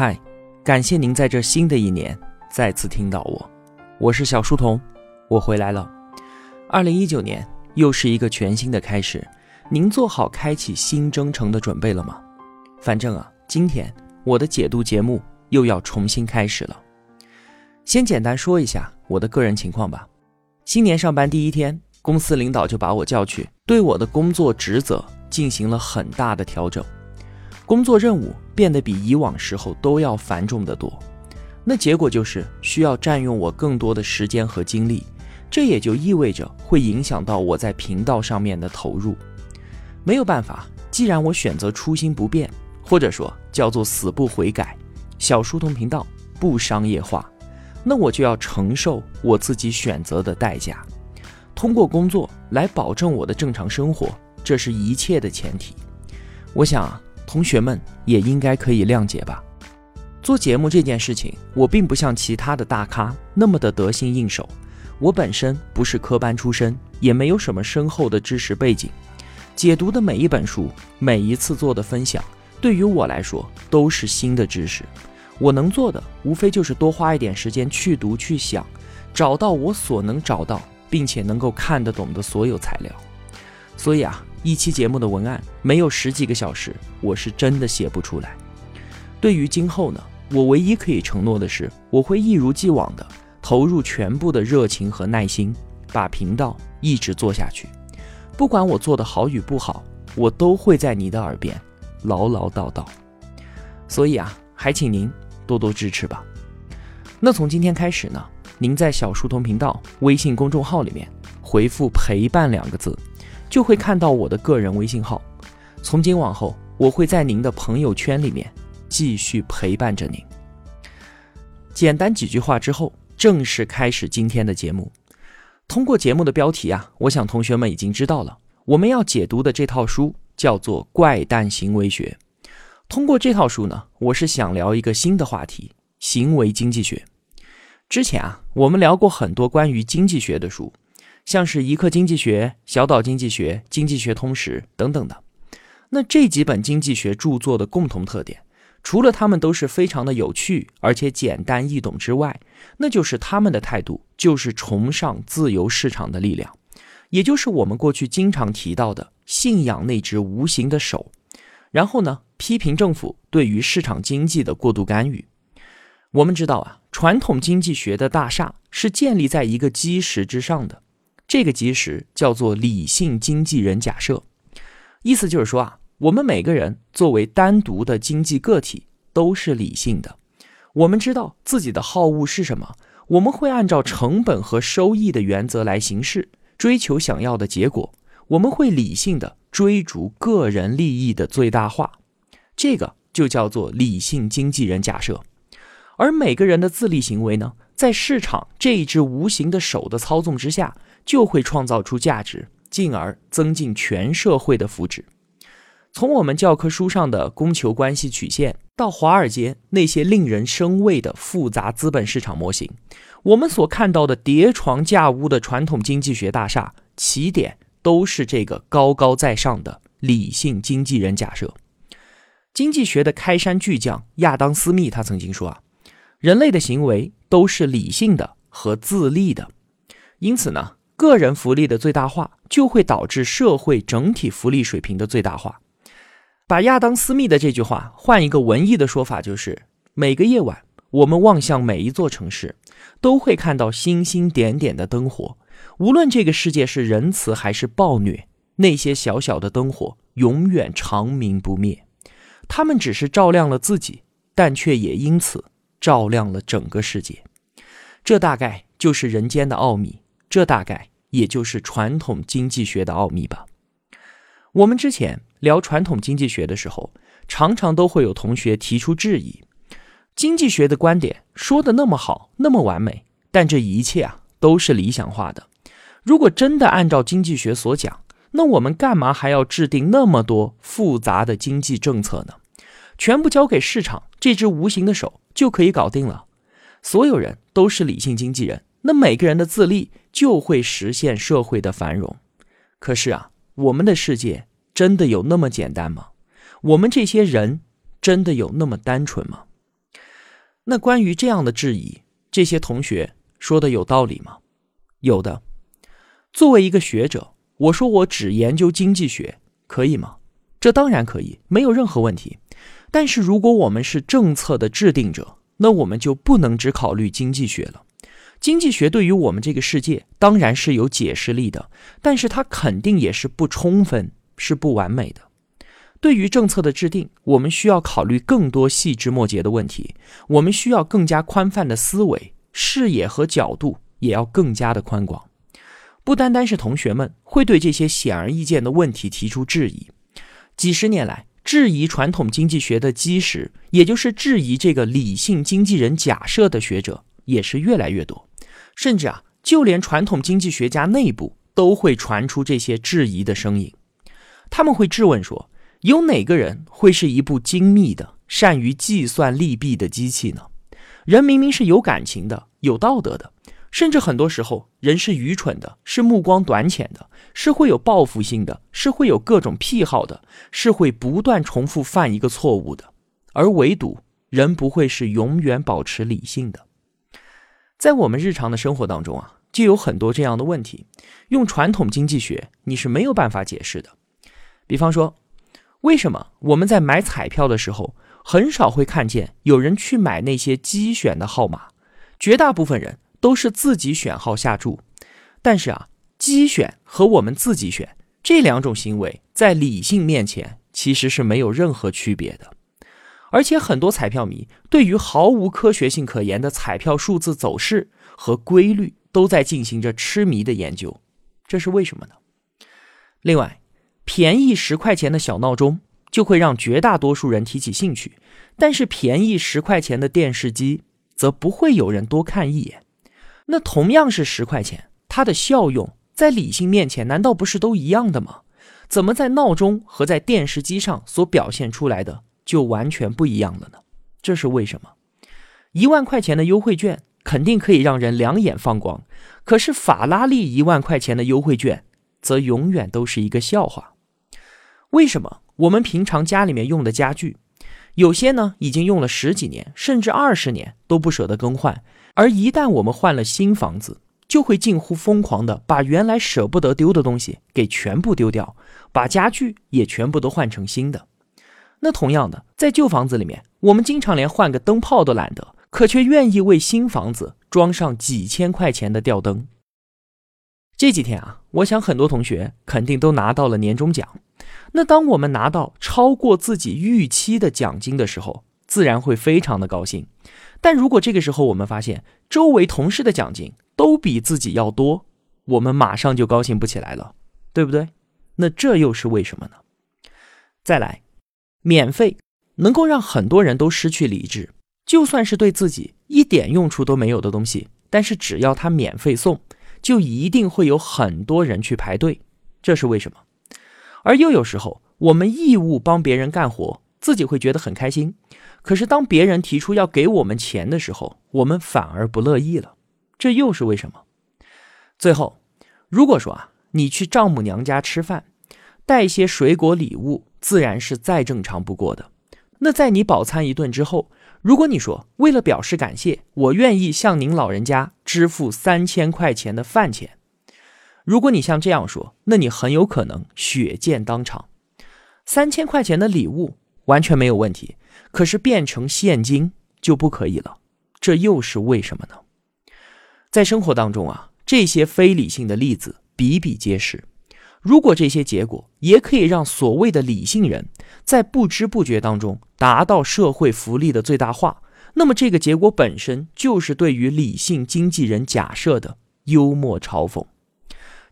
嗨，感谢您在这新的一年再次听到我，我是小书童，我回来了。二零一九年又是一个全新的开始，您做好开启新征程的准备了吗？反正啊，今天我的解读节目又要重新开始了。先简单说一下我的个人情况吧。新年上班第一天，公司领导就把我叫去，对我的工作职责进行了很大的调整。工作任务变得比以往时候都要繁重得多，那结果就是需要占用我更多的时间和精力，这也就意味着会影响到我在频道上面的投入。没有办法，既然我选择初心不变，或者说叫做死不悔改，小书童频道不商业化，那我就要承受我自己选择的代价，通过工作来保证我的正常生活，这是一切的前提。我想。同学们也应该可以谅解吧。做节目这件事情，我并不像其他的大咖那么的得心应手。我本身不是科班出身，也没有什么深厚的知识背景。解读的每一本书，每一次做的分享，对于我来说都是新的知识。我能做的，无非就是多花一点时间去读、去想，找到我所能找到并且能够看得懂的所有材料。所以啊。一期节目的文案没有十几个小时，我是真的写不出来。对于今后呢，我唯一可以承诺的是，我会一如既往的投入全部的热情和耐心，把频道一直做下去。不管我做的好与不好，我都会在你的耳边唠唠叨叨。所以啊，还请您多多支持吧。那从今天开始呢，您在小书童频道微信公众号里面回复“陪伴”两个字。就会看到我的个人微信号。从今往后，我会在您的朋友圈里面继续陪伴着您。简单几句话之后，正式开始今天的节目。通过节目的标题啊，我想同学们已经知道了，我们要解读的这套书叫做《怪诞行为学》。通过这套书呢，我是想聊一个新的话题——行为经济学。之前啊，我们聊过很多关于经济学的书。像是一刻经济学、小岛经济学、经济学通识等等的，那这几本经济学著作的共同特点，除了他们都是非常的有趣而且简单易懂之外，那就是他们的态度就是崇尚自由市场的力量，也就是我们过去经常提到的信仰那只无形的手，然后呢，批评政府对于市场经济的过度干预。我们知道啊，传统经济学的大厦是建立在一个基石之上的。这个基石叫做理性经纪人假设，意思就是说啊，我们每个人作为单独的经济个体都是理性的，我们知道自己的好恶是什么，我们会按照成本和收益的原则来行事，追求想要的结果，我们会理性的追逐个人利益的最大化，这个就叫做理性经纪人假设，而每个人的自利行为呢，在市场这一只无形的手的操纵之下。就会创造出价值，进而增进全社会的福祉。从我们教科书上的供求关系曲线，到华尔街那些令人生畏的复杂资本市场模型，我们所看到的叠床架屋的传统经济学大厦，起点都是这个高高在上的理性经纪人假设。经济学的开山巨匠亚当·斯密他曾经说啊，人类的行为都是理性的和自利的，因此呢。个人福利的最大化就会导致社会整体福利水平的最大化。把亚当·斯密的这句话换一个文艺的说法，就是每个夜晚，我们望向每一座城市，都会看到星星点点的灯火。无论这个世界是仁慈还是暴虐，那些小小的灯火永远长明不灭。他们只是照亮了自己，但却也因此照亮了整个世界。这大概就是人间的奥秘。这大概。也就是传统经济学的奥秘吧。我们之前聊传统经济学的时候，常常都会有同学提出质疑：经济学的观点说的那么好，那么完美，但这一切啊都是理想化的。如果真的按照经济学所讲，那我们干嘛还要制定那么多复杂的经济政策呢？全部交给市场这只无形的手就可以搞定了。所有人都是理性经纪人。那每个人的自立就会实现社会的繁荣。可是啊，我们的世界真的有那么简单吗？我们这些人真的有那么单纯吗？那关于这样的质疑，这些同学说的有道理吗？有的。作为一个学者，我说我只研究经济学，可以吗？这当然可以，没有任何问题。但是如果我们是政策的制定者，那我们就不能只考虑经济学了。经济学对于我们这个世界当然是有解释力的，但是它肯定也是不充分、是不完美的。对于政策的制定，我们需要考虑更多细枝末节的问题，我们需要更加宽泛的思维，视野和角度也要更加的宽广。不单单是同学们会对这些显而易见的问题提出质疑，几十年来，质疑传统经济学的基石，也就是质疑这个理性经纪人假设的学者，也是越来越多。甚至啊，就连传统经济学家内部都会传出这些质疑的声音。他们会质问说：有哪个人会是一部精密的、善于计算利弊的机器呢？人明明是有感情的、有道德的，甚至很多时候人是愚蠢的、是目光短浅的、是会有报复性的、是会有各种癖好的、是会不断重复犯一个错误的，而唯独人不会是永远保持理性的。在我们日常的生活当中啊，就有很多这样的问题，用传统经济学你是没有办法解释的。比方说，为什么我们在买彩票的时候，很少会看见有人去买那些机选的号码？绝大部分人都是自己选号下注。但是啊，机选和我们自己选这两种行为，在理性面前其实是没有任何区别的。而且很多彩票迷对于毫无科学性可言的彩票数字走势和规律，都在进行着痴迷的研究，这是为什么呢？另外，便宜十块钱的小闹钟就会让绝大多数人提起兴趣，但是便宜十块钱的电视机则不会有人多看一眼。那同样是十块钱，它的效用在理性面前难道不是都一样的吗？怎么在闹钟和在电视机上所表现出来的？就完全不一样了呢，这是为什么？一万块钱的优惠券肯定可以让人两眼放光，可是法拉利一万块钱的优惠券则永远都是一个笑话。为什么我们平常家里面用的家具，有些呢已经用了十几年甚至二十年都不舍得更换，而一旦我们换了新房子，就会近乎疯狂的把原来舍不得丢的东西给全部丢掉，把家具也全部都换成新的。那同样的，在旧房子里面，我们经常连换个灯泡都懒得，可却愿意为新房子装上几千块钱的吊灯。这几天啊，我想很多同学肯定都拿到了年终奖。那当我们拿到超过自己预期的奖金的时候，自然会非常的高兴。但如果这个时候我们发现周围同事的奖金都比自己要多，我们马上就高兴不起来了，对不对？那这又是为什么呢？再来。免费能够让很多人都失去理智，就算是对自己一点用处都没有的东西，但是只要他免费送，就一定会有很多人去排队。这是为什么？而又有时候，我们义务帮别人干活，自己会觉得很开心。可是当别人提出要给我们钱的时候，我们反而不乐意了。这又是为什么？最后，如果说啊，你去丈母娘家吃饭，带一些水果礼物。自然是再正常不过的。那在你饱餐一顿之后，如果你说为了表示感谢，我愿意向您老人家支付三千块钱的饭钱，如果你像这样说，那你很有可能血溅当场。三千块钱的礼物完全没有问题，可是变成现金就不可以了。这又是为什么呢？在生活当中啊，这些非理性的例子比比皆是。如果这些结果也可以让所谓的理性人在不知不觉当中达到社会福利的最大化，那么这个结果本身就是对于理性经纪人假设的幽默嘲讽。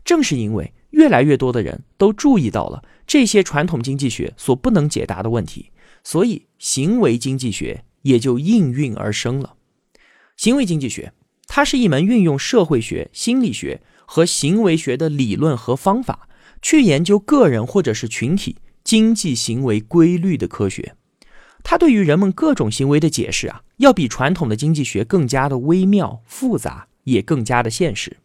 正是因为越来越多的人都注意到了这些传统经济学所不能解答的问题，所以行为经济学也就应运而生了。行为经济学，它是一门运用社会学、心理学和行为学的理论和方法。去研究个人或者是群体经济行为规律的科学，它对于人们各种行为的解释啊，要比传统的经济学更加的微妙复杂，也更加的现实。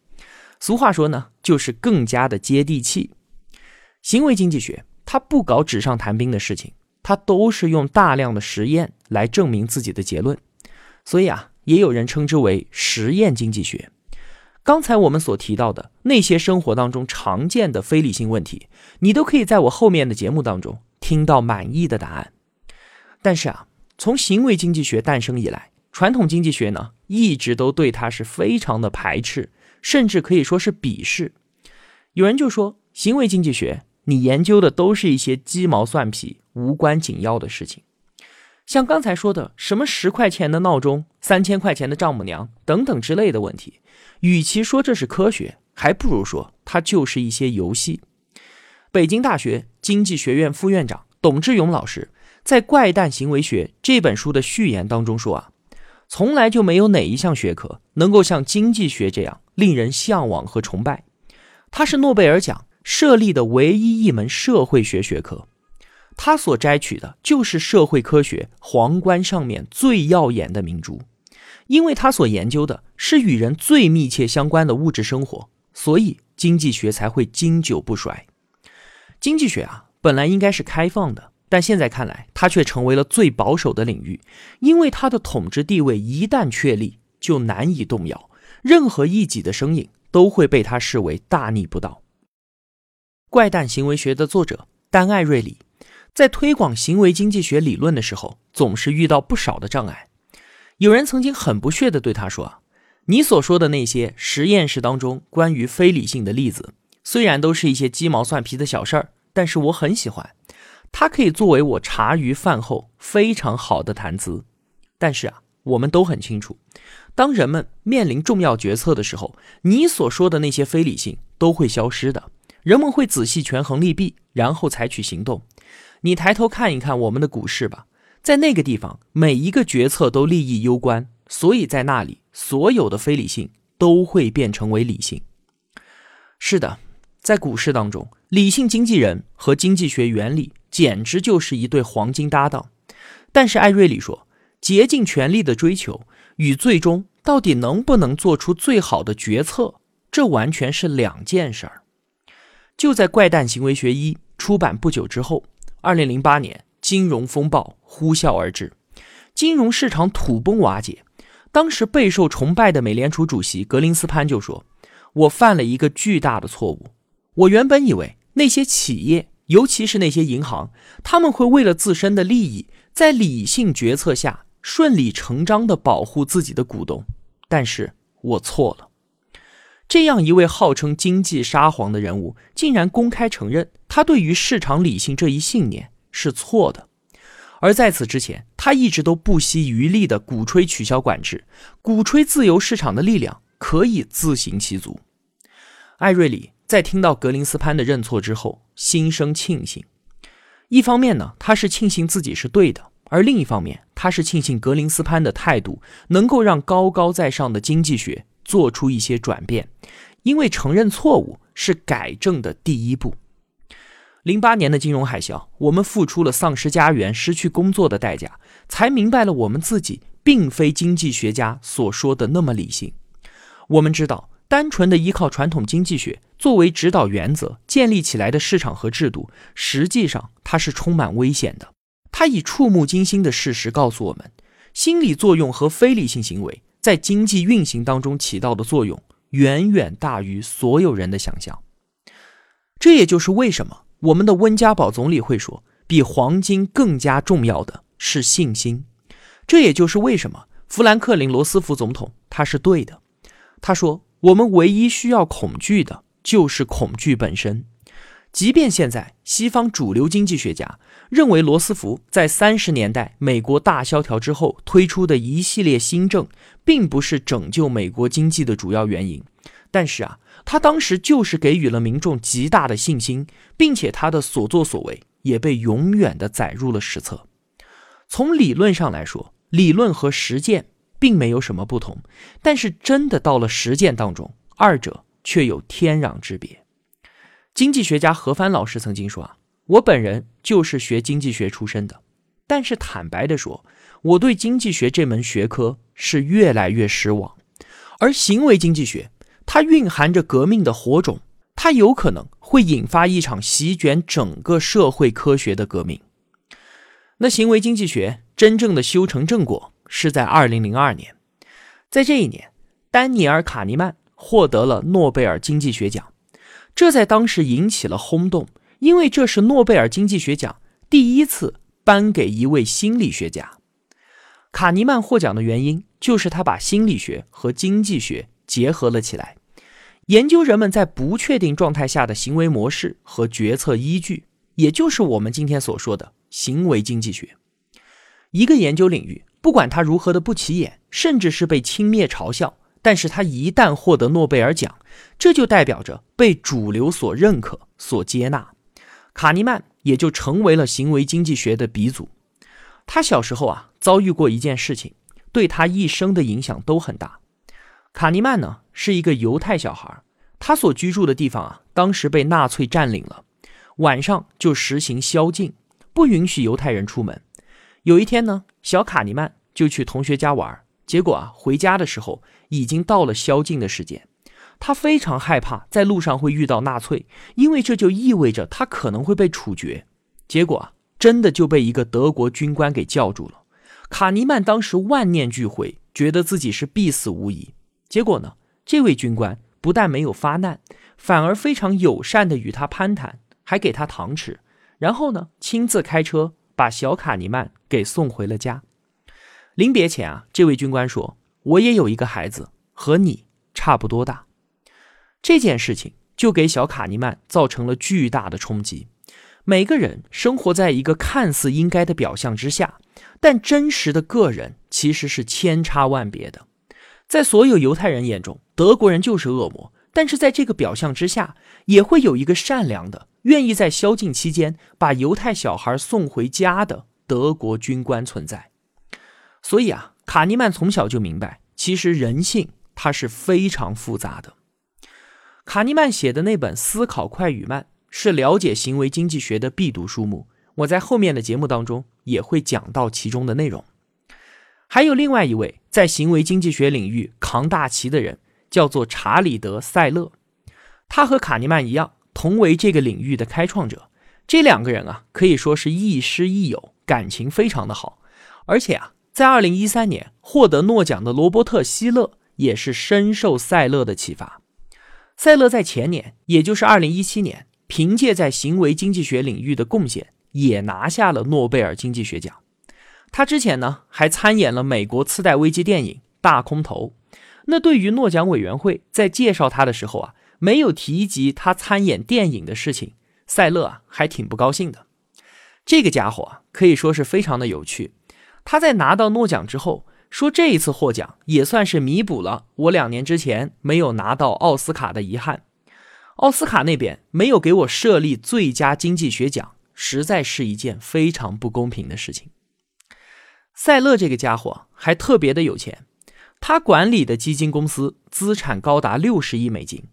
俗话说呢，就是更加的接地气。行为经济学它不搞纸上谈兵的事情，它都是用大量的实验来证明自己的结论。所以啊，也有人称之为实验经济学。刚才我们所提到的那些生活当中常见的非理性问题，你都可以在我后面的节目当中听到满意的答案。但是啊，从行为经济学诞生以来，传统经济学呢一直都对它是非常的排斥，甚至可以说是鄙视。有人就说，行为经济学你研究的都是一些鸡毛蒜皮、无关紧要的事情。像刚才说的什么十块钱的闹钟、三千块钱的丈母娘等等之类的问题，与其说这是科学，还不如说它就是一些游戏。北京大学经济学院副院长董志勇老师在《怪诞行为学》这本书的序言当中说啊，从来就没有哪一项学科能够像经济学这样令人向往和崇拜。它是诺贝尔奖设立的唯一一门社会学学科。他所摘取的就是社会科学皇冠上面最耀眼的明珠，因为他所研究的是与人最密切相关的物质生活，所以经济学才会经久不衰。经济学啊，本来应该是开放的，但现在看来，它却成为了最保守的领域，因为它的统治地位一旦确立，就难以动摇，任何异己的声音都会被他视为大逆不道。怪诞行为学的作者丹·艾瑞里。在推广行为经济学理论的时候，总是遇到不少的障碍。有人曾经很不屑地对他说：“你所说的那些实验室当中关于非理性的例子，虽然都是一些鸡毛蒜皮的小事儿，但是我很喜欢，它可以作为我茶余饭后非常好的谈资。但是啊，我们都很清楚，当人们面临重要决策的时候，你所说的那些非理性都会消失的，人们会仔细权衡利弊，然后采取行动。”你抬头看一看我们的股市吧，在那个地方，每一个决策都利益攸关，所以在那里，所有的非理性都会变成为理性。是的，在股市当中，理性经纪人和经济学原理简直就是一对黄金搭档。但是艾瑞里说，竭尽全力的追求与最终到底能不能做出最好的决策，这完全是两件事儿。就在《怪诞行为学一》出版不久之后。二零零八年，金融风暴呼啸而至，金融市场土崩瓦解。当时备受崇拜的美联储主席格林斯潘就说：“我犯了一个巨大的错误。我原本以为那些企业，尤其是那些银行，他们会为了自身的利益，在理性决策下顺理成章地保护自己的股东。但是我错了。”这样一位号称经济沙皇的人物，竟然公开承认他对于市场理性这一信念是错的。而在此之前，他一直都不惜余力地鼓吹取消管制，鼓吹自由市场的力量可以自行其足。艾瑞里在听到格林斯潘的认错之后，心生庆幸。一方面呢，他是庆幸自己是对的；而另一方面，他是庆幸格林斯潘的态度能够让高高在上的经济学。做出一些转变，因为承认错误是改正的第一步。零八年的金融海啸，我们付出了丧失家园、失去工作的代价，才明白了我们自己并非经济学家所说的那么理性。我们知道，单纯的依靠传统经济学作为指导原则建立起来的市场和制度，实际上它是充满危险的。它以触目惊心的事实告诉我们，心理作用和非理性行为。在经济运行当中起到的作用远远大于所有人的想象，这也就是为什么我们的温家宝总理会说，比黄金更加重要的是信心。这也就是为什么富兰克林·罗斯福总统他是对的。他说，我们唯一需要恐惧的就是恐惧本身。即便现在西方主流经济学家认为罗斯福在三十年代美国大萧条之后推出的一系列新政，并不是拯救美国经济的主要原因，但是啊，他当时就是给予了民众极大的信心，并且他的所作所为也被永远的载入了史册。从理论上来说，理论和实践并没有什么不同，但是真的到了实践当中，二者却有天壤之别。经济学家何帆老师曾经说：“啊，我本人就是学经济学出身的，但是坦白的说，我对经济学这门学科是越来越失望。而行为经济学，它蕴含着革命的火种，它有可能会引发一场席卷整个社会科学的革命。那行为经济学真正的修成正果，是在二零零二年，在这一年，丹尼尔·卡尼曼获得了诺贝尔经济学奖，这在当时引起了轰动，因为这是诺贝尔经济学奖第一次颁给一位心理学家。卡尼曼获奖的原因就是他把心理学和经济学结合了起来，研究人们在不确定状态下的行为模式和决策依据，也就是我们今天所说的行为经济学。一个研究领域，不管它如何的不起眼，甚至是被轻蔑嘲笑，但是它一旦获得诺贝尔奖，这就代表着被主流所认可、所接纳。卡尼曼也就成为了行为经济学的鼻祖。他小时候啊，遭遇过一件事情，对他一生的影响都很大。卡尼曼呢，是一个犹太小孩，他所居住的地方啊，当时被纳粹占领了，晚上就实行宵禁，不允许犹太人出门。有一天呢，小卡尼曼就去同学家玩，结果啊，回家的时候已经到了宵禁的时间。他非常害怕在路上会遇到纳粹，因为这就意味着他可能会被处决。结果啊，真的就被一个德国军官给叫住了。卡尼曼当时万念俱灰，觉得自己是必死无疑。结果呢，这位军官不但没有发难，反而非常友善的与他攀谈，还给他糖吃，然后呢，亲自开车。把小卡尼曼给送回了家。临别前啊，这位军官说：“我也有一个孩子，和你差不多大。”这件事情就给小卡尼曼造成了巨大的冲击。每个人生活在一个看似应该的表象之下，但真实的个人其实是千差万别的。在所有犹太人眼中，德国人就是恶魔；但是在这个表象之下，也会有一个善良的。愿意在宵禁期间把犹太小孩送回家的德国军官存在，所以啊，卡尼曼从小就明白，其实人性它是非常复杂的。卡尼曼写的那本《思考快与慢》是了解行为经济学的必读书目，我在后面的节目当中也会讲到其中的内容。还有另外一位在行为经济学领域扛大旗的人，叫做查理德·塞勒，他和卡尼曼一样。同为这个领域的开创者，这两个人啊可以说是亦师亦友，感情非常的好。而且啊，在二零一三年获得诺奖的罗伯特希勒也是深受塞勒的启发。塞勒在前年，也就是二零一七年，凭借在行为经济学领域的贡献，也拿下了诺贝尔经济学奖。他之前呢还参演了美国次贷危机电影《大空头》。那对于诺奖委员会在介绍他的时候啊。没有提及他参演电影的事情，塞勒啊还挺不高兴的。这个家伙啊可以说是非常的有趣。他在拿到诺奖之后说，这一次获奖也算是弥补了我两年之前没有拿到奥斯卡的遗憾。奥斯卡那边没有给我设立最佳经济学奖，实在是一件非常不公平的事情。塞勒这个家伙还特别的有钱，他管理的基金公司资产高达六十亿美金。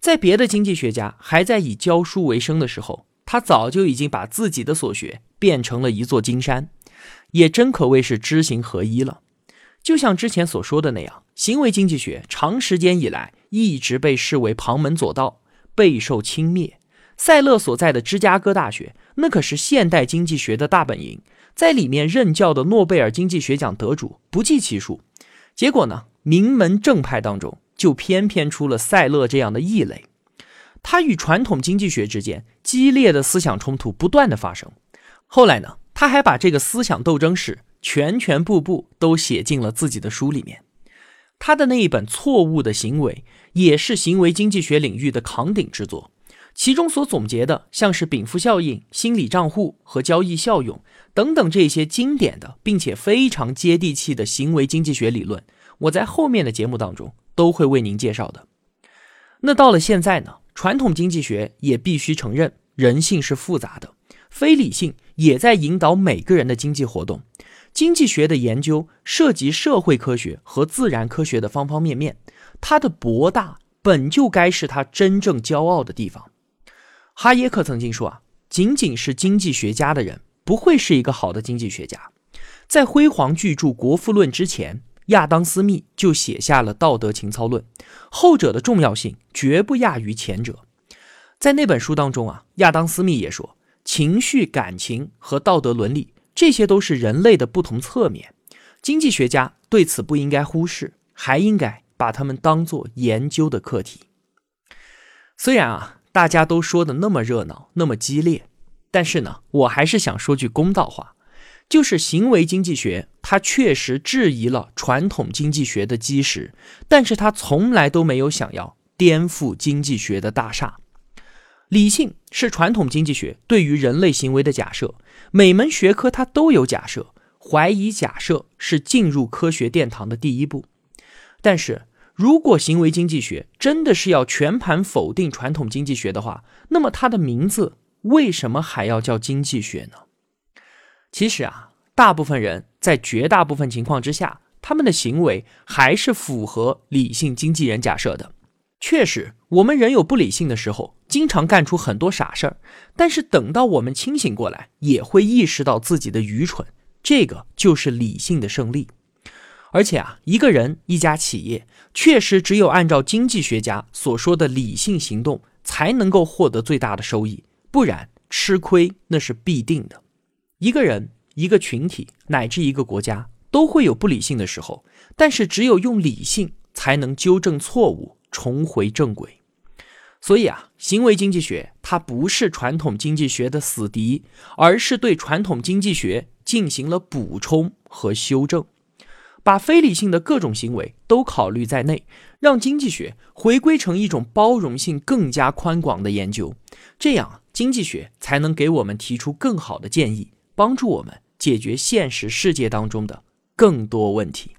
在别的经济学家还在以教书为生的时候，他早就已经把自己的所学变成了一座金山，也真可谓是知行合一了。就像之前所说的那样，行为经济学长时间以来一直被视为旁门左道，备受轻蔑。塞勒所在的芝加哥大学，那可是现代经济学的大本营，在里面任教的诺贝尔经济学奖得主不计其数。结果呢，名门正派当中。就偏偏出了塞勒这样的异类，他与传统经济学之间激烈的思想冲突不断的发生。后来呢，他还把这个思想斗争史全全部部都写进了自己的书里面。他的那一本《错误的行为》也是行为经济学领域的扛鼎之作，其中所总结的像是禀赋效应、心理账户和交易效用等等这些经典的并且非常接地气的行为经济学理论，我在后面的节目当中。都会为您介绍的。那到了现在呢，传统经济学也必须承认，人性是复杂的，非理性也在引导每个人的经济活动。经济学的研究涉及社会科学和自然科学的方方面面，它的博大本就该是它真正骄傲的地方。哈耶克曾经说啊，仅仅是经济学家的人不会是一个好的经济学家。在辉煌巨著《国富论》之前。亚当·斯密就写下了《道德情操论》，后者的重要性绝不亚于前者。在那本书当中啊，亚当·斯密也说，情绪、感情和道德伦理，这些都是人类的不同侧面。经济学家对此不应该忽视，还应该把他们当做研究的课题。虽然啊，大家都说的那么热闹，那么激烈，但是呢，我还是想说句公道话，就是行为经济学它确实质疑了传统经济学的基石，但是它从来都没有想要颠覆经济学的大厦。理性是传统经济学对于人类行为的假设，每门学科它都有假设，怀疑假设是进入科学殿堂的第一步。但是如果行为经济学真的是要全盘否定传统经济学的话，那么它的名字为什么还要叫经济学呢？其实啊，大部分人在绝大部分情况之下，他们的行为还是符合理性经纪人假设的。确实，我们人有不理性的时候，经常干出很多傻事儿。但是等到我们清醒过来，也会意识到自己的愚蠢。这个就是理性的胜利。而且啊，一个人、一家企业，确实只有按照经济学家所说的理性行动，才能够获得最大的收益。不然吃亏那是必定的。一个人、一个群体乃至一个国家，都会有不理性的时候。但是只有用理性，才能纠正错误。重回正轨，所以啊，行为经济学它不是传统经济学的死敌，而是对传统经济学进行了补充和修正，把非理性的各种行为都考虑在内，让经济学回归成一种包容性更加宽广的研究，这样经济学才能给我们提出更好的建议，帮助我们解决现实世界当中的更多问题。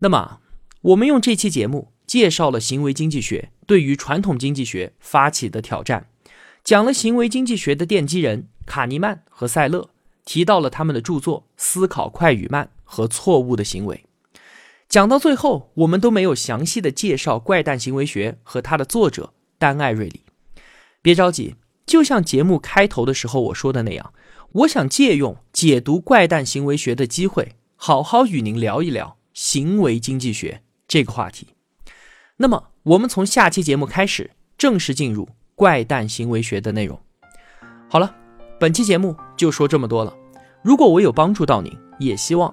那么，我们用这期节目。介绍了行为经济学对于传统经济学发起的挑战，讲了行为经济学的奠基人卡尼曼和塞勒，提到了他们的著作《思考快与慢》和《错误的行为》。讲到最后，我们都没有详细的介绍怪诞行为学和它的作者丹艾瑞里。别着急，就像节目开头的时候我说的那样，我想借用解读怪诞行为学的机会，好好与您聊一聊行为经济学这个话题。那么，我们从下期节目开始正式进入怪诞行为学的内容。好了，本期节目就说这么多了。如果我有帮助到您，也希望